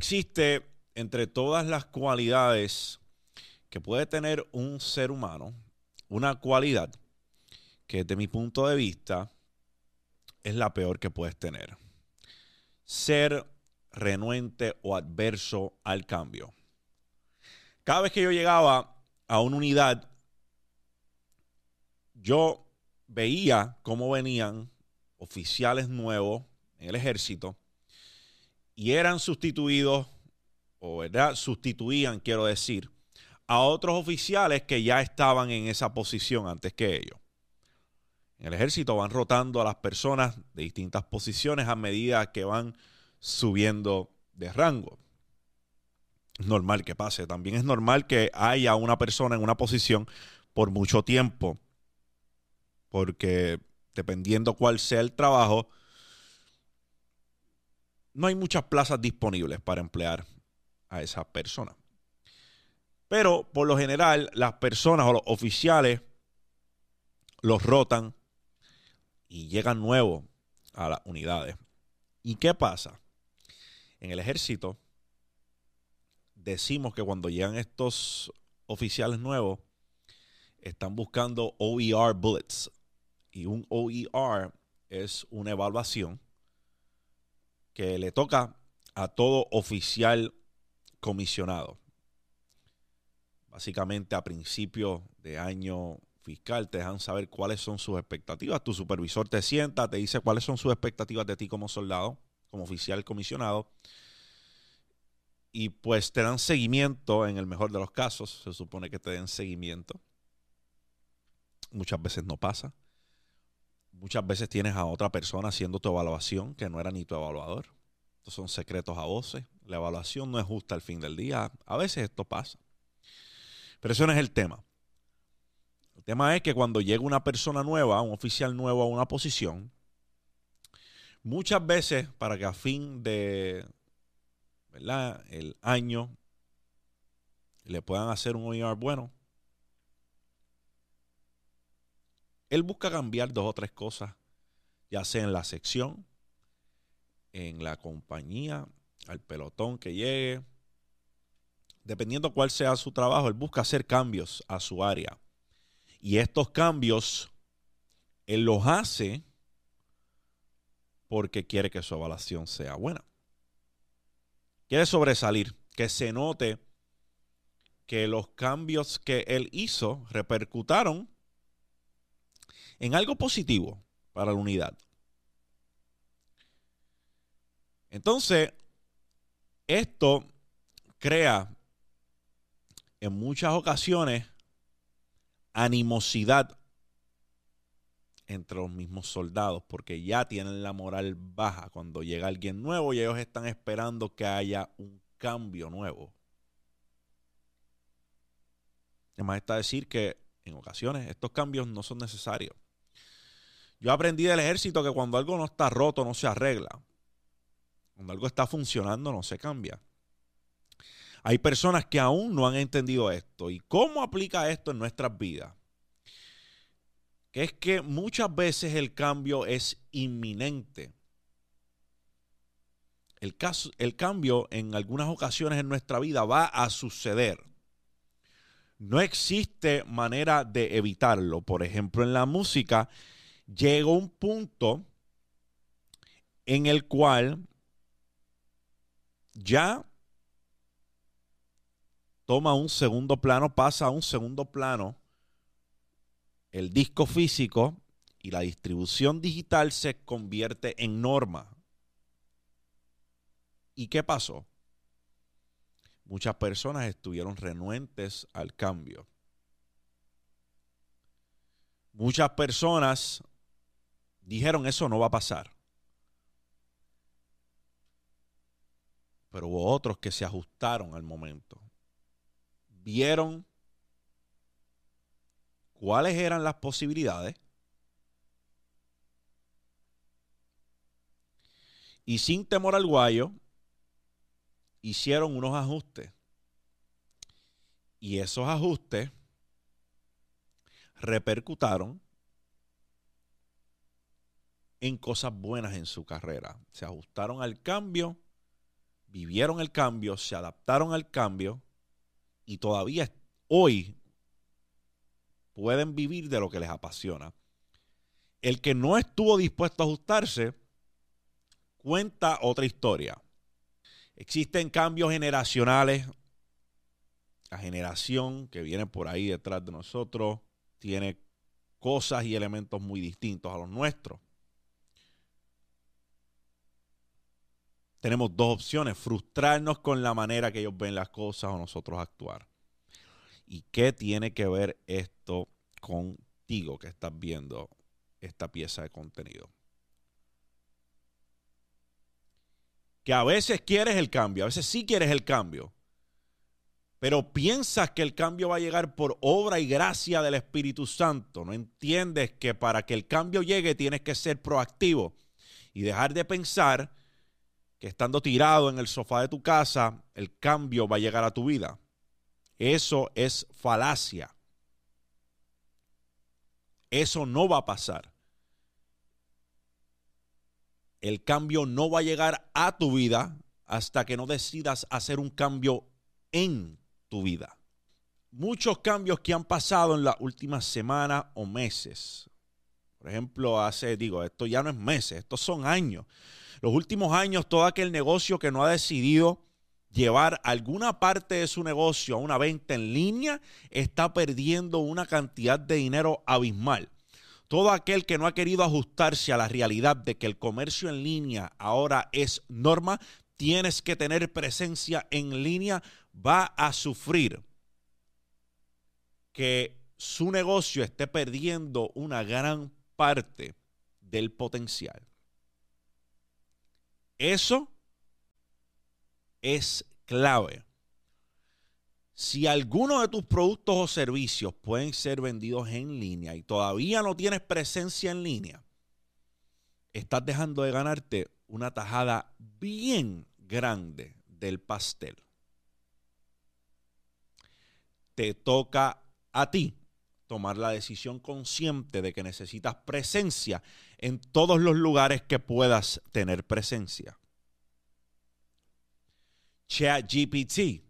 existe entre todas las cualidades que puede tener un ser humano, una cualidad que desde mi punto de vista es la peor que puedes tener. Ser renuente o adverso al cambio. Cada vez que yo llegaba a una unidad, yo veía cómo venían oficiales nuevos en el ejército y eran sustituidos, o ¿verdad? sustituían, quiero decir, a otros oficiales que ya estaban en esa posición antes que ellos. En el ejército van rotando a las personas de distintas posiciones a medida que van subiendo de rango. Es normal que pase. También es normal que haya una persona en una posición por mucho tiempo. Porque dependiendo cuál sea el trabajo, no hay muchas plazas disponibles para emplear a esa persona. Pero por lo general, las personas o los oficiales los rotan y llegan nuevos a las unidades. ¿Y qué pasa? En el ejército decimos que cuando llegan estos oficiales nuevos, están buscando OER bullets. Y un OER es una evaluación que le toca a todo oficial comisionado. Básicamente a principio de año fiscal te dejan saber cuáles son sus expectativas. Tu supervisor te sienta, te dice cuáles son sus expectativas de ti como soldado, como oficial comisionado. Y pues te dan seguimiento en el mejor de los casos. Se supone que te den seguimiento. Muchas veces no pasa. Muchas veces tienes a otra persona haciendo tu evaluación que no era ni tu evaluador. Estos son secretos a voces. La evaluación no es justa al fin del día. A veces esto pasa. Pero eso no es el tema. El tema es que cuando llega una persona nueva, un oficial nuevo a una posición, muchas veces para que a fin de ¿verdad? el año le puedan hacer un OER bueno, él busca cambiar dos o tres cosas, ya sea en la sección, en la compañía, al pelotón que llegue. Dependiendo cuál sea su trabajo, él busca hacer cambios a su área. Y estos cambios, él los hace porque quiere que su evaluación sea buena. Quiere sobresalir, que se note que los cambios que él hizo repercutaron en algo positivo para la unidad. Entonces, esto crea en muchas ocasiones animosidad entre los mismos soldados, porque ya tienen la moral baja cuando llega alguien nuevo y ellos están esperando que haya un cambio nuevo. Además está decir que en ocasiones estos cambios no son necesarios. Yo aprendí del ejército que cuando algo no está roto no se arregla. Cuando algo está funcionando no se cambia. Hay personas que aún no han entendido esto. ¿Y cómo aplica esto en nuestras vidas? Que es que muchas veces el cambio es inminente. El, caso, el cambio en algunas ocasiones en nuestra vida va a suceder. No existe manera de evitarlo. Por ejemplo, en la música llegó un punto en el cual ya toma un segundo plano, pasa a un segundo plano el disco físico y la distribución digital se convierte en norma. ¿Y qué pasó? Muchas personas estuvieron renuentes al cambio. Muchas personas dijeron eso no va a pasar. Pero hubo otros que se ajustaron al momento vieron cuáles eran las posibilidades y sin temor al guayo hicieron unos ajustes. Y esos ajustes repercutaron en cosas buenas en su carrera. Se ajustaron al cambio vivieron el cambio, se adaptaron al cambio y todavía hoy pueden vivir de lo que les apasiona. El que no estuvo dispuesto a ajustarse cuenta otra historia. Existen cambios generacionales. La generación que viene por ahí detrás de nosotros tiene cosas y elementos muy distintos a los nuestros. Tenemos dos opciones, frustrarnos con la manera que ellos ven las cosas o nosotros actuar. ¿Y qué tiene que ver esto contigo que estás viendo esta pieza de contenido? Que a veces quieres el cambio, a veces sí quieres el cambio, pero piensas que el cambio va a llegar por obra y gracia del Espíritu Santo. No entiendes que para que el cambio llegue tienes que ser proactivo y dejar de pensar que estando tirado en el sofá de tu casa, el cambio va a llegar a tu vida. Eso es falacia. Eso no va a pasar. El cambio no va a llegar a tu vida hasta que no decidas hacer un cambio en tu vida. Muchos cambios que han pasado en las últimas semanas o meses. Por ejemplo, hace, digo, esto ya no es meses, estos son años los últimos años, todo aquel negocio que no ha decidido llevar alguna parte de su negocio a una venta en línea está perdiendo una cantidad de dinero abismal. Todo aquel que no ha querido ajustarse a la realidad de que el comercio en línea ahora es norma, tienes que tener presencia en línea, va a sufrir que su negocio esté perdiendo una gran parte del potencial. Eso es clave. Si alguno de tus productos o servicios pueden ser vendidos en línea y todavía no tienes presencia en línea, estás dejando de ganarte una tajada bien grande del pastel. Te toca a ti tomar la decisión consciente de que necesitas presencia en todos los lugares que puedas tener presencia. ChatGPT,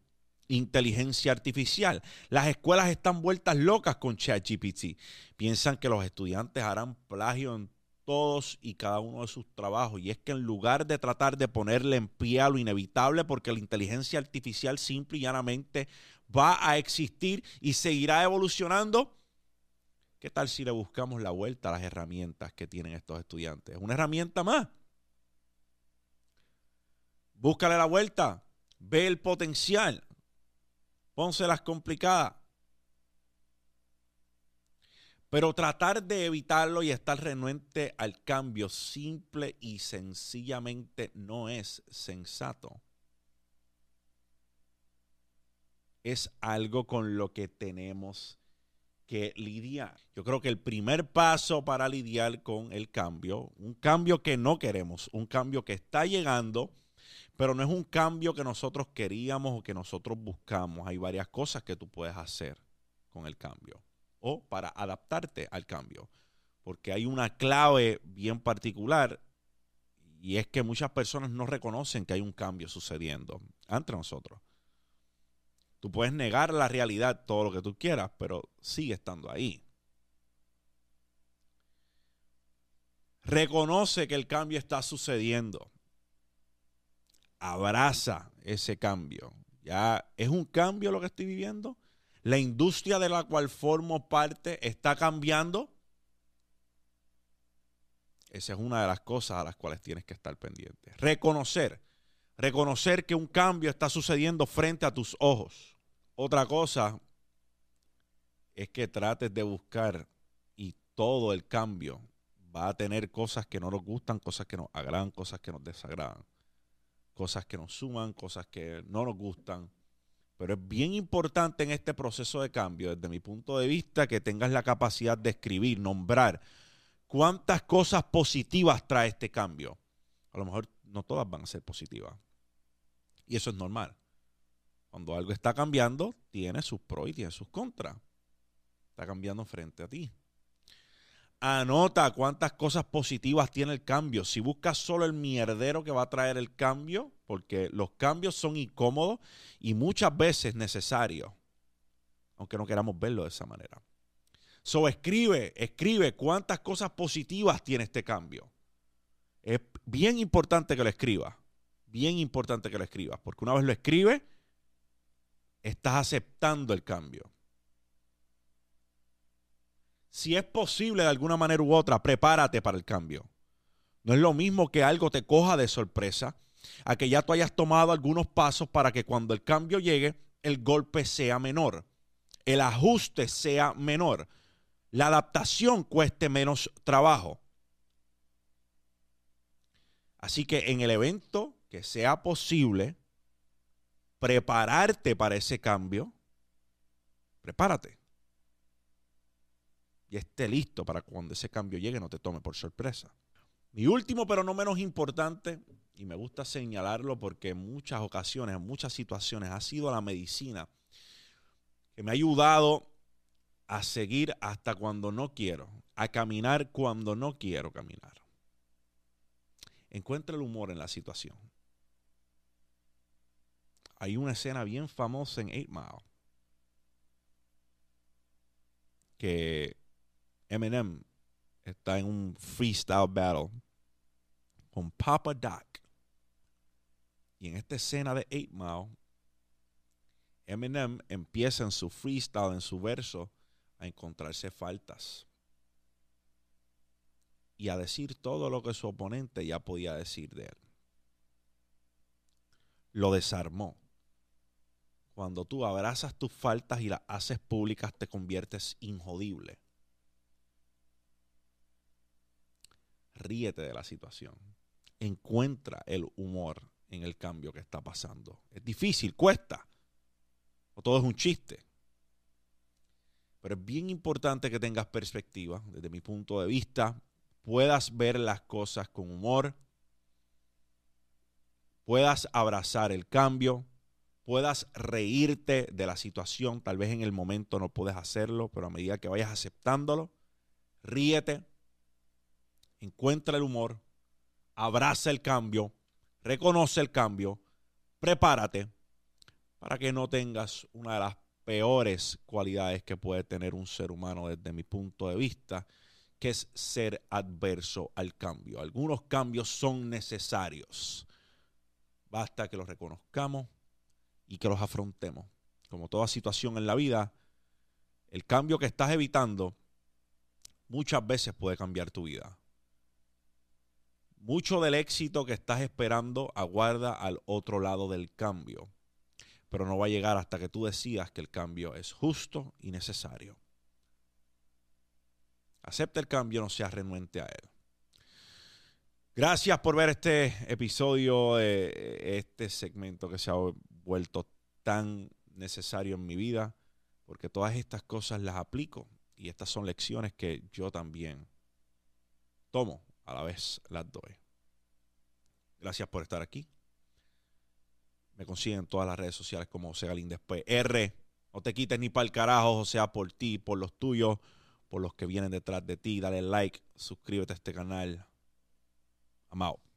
inteligencia artificial. Las escuelas están vueltas locas con ChatGPT. Piensan que los estudiantes harán plagio en todos y cada uno de sus trabajos. Y es que en lugar de tratar de ponerle en pie a lo inevitable, porque la inteligencia artificial simple y llanamente va a existir y seguirá evolucionando, ¿Qué tal si le buscamos la vuelta a las herramientas que tienen estos estudiantes? Una herramienta más. Búscale la vuelta. Ve el potencial. Pónselas complicadas. Pero tratar de evitarlo y estar renuente al cambio simple y sencillamente no es sensato. Es algo con lo que tenemos que lidiar. Yo creo que el primer paso para lidiar con el cambio, un cambio que no queremos, un cambio que está llegando, pero no es un cambio que nosotros queríamos o que nosotros buscamos. Hay varias cosas que tú puedes hacer con el cambio o para adaptarte al cambio. Porque hay una clave bien particular y es que muchas personas no reconocen que hay un cambio sucediendo entre nosotros. Tú puedes negar la realidad todo lo que tú quieras, pero sigue estando ahí. Reconoce que el cambio está sucediendo. Abraza ese cambio. Ya es un cambio lo que estoy viviendo. La industria de la cual formo parte está cambiando. Esa es una de las cosas a las cuales tienes que estar pendiente. Reconocer Reconocer que un cambio está sucediendo frente a tus ojos. Otra cosa es que trates de buscar y todo el cambio va a tener cosas que no nos gustan, cosas que nos agradan, cosas que nos desagradan, cosas que nos suman, cosas que no nos gustan. Pero es bien importante en este proceso de cambio, desde mi punto de vista, que tengas la capacidad de escribir, nombrar cuántas cosas positivas trae este cambio. A lo mejor no todas van a ser positivas. Y eso es normal. Cuando algo está cambiando, tiene sus pros y tiene sus contras. Está cambiando frente a ti. Anota cuántas cosas positivas tiene el cambio. Si buscas solo el mierdero que va a traer el cambio, porque los cambios son incómodos y muchas veces necesarios, aunque no queramos verlo de esa manera. So, escribe, escribe cuántas cosas positivas tiene este cambio. Es bien importante que lo escribas. Bien importante que lo escribas. Porque una vez lo escribes, estás aceptando el cambio. Si es posible de alguna manera u otra, prepárate para el cambio. No es lo mismo que algo te coja de sorpresa, a que ya tú hayas tomado algunos pasos para que cuando el cambio llegue, el golpe sea menor, el ajuste sea menor, la adaptación cueste menos trabajo. Así que en el evento que sea posible, prepararte para ese cambio, prepárate. Y esté listo para cuando ese cambio llegue no te tome por sorpresa. Mi último, pero no menos importante, y me gusta señalarlo porque en muchas ocasiones, en muchas situaciones, ha sido la medicina que me ha ayudado a seguir hasta cuando no quiero, a caminar cuando no quiero caminar. Encuentra el humor en la situación. Hay una escena bien famosa en Eight Mile que Eminem está en un freestyle battle con Papa Doc. Y en esta escena de Eight Mile, Eminem empieza en su freestyle, en su verso, a encontrarse faltas y a decir todo lo que su oponente ya podía decir de él. Lo desarmó. Cuando tú abrazas tus faltas y las haces públicas, te conviertes injodible. Ríete de la situación. Encuentra el humor en el cambio que está pasando. Es difícil, cuesta. O todo es un chiste. Pero es bien importante que tengas perspectiva. Desde mi punto de vista, puedas ver las cosas con humor, puedas abrazar el cambio, puedas reírte de la situación. Tal vez en el momento no puedes hacerlo, pero a medida que vayas aceptándolo, ríete, encuentra el humor, abraza el cambio, reconoce el cambio, prepárate para que no tengas una de las peores cualidades que puede tener un ser humano desde mi punto de vista, que es ser adverso al cambio. Algunos cambios son necesarios. Basta que los reconozcamos y que los afrontemos. Como toda situación en la vida, el cambio que estás evitando muchas veces puede cambiar tu vida. Mucho del éxito que estás esperando aguarda al otro lado del cambio, pero no va a llegar hasta que tú decidas que el cambio es justo y necesario. Acepta el cambio, no seas renuente a él. Gracias por ver este episodio, de este segmento que se ha vuelto tan necesario en mi vida, porque todas estas cosas las aplico y estas son lecciones que yo también tomo, a la vez las doy. Gracias por estar aquí. Me consiguen en todas las redes sociales como José Galín después. R, no te quites ni para el carajo, o sea, por ti, por los tuyos por los que vienen detrás de ti. Dale like, suscríbete a este canal. I'm.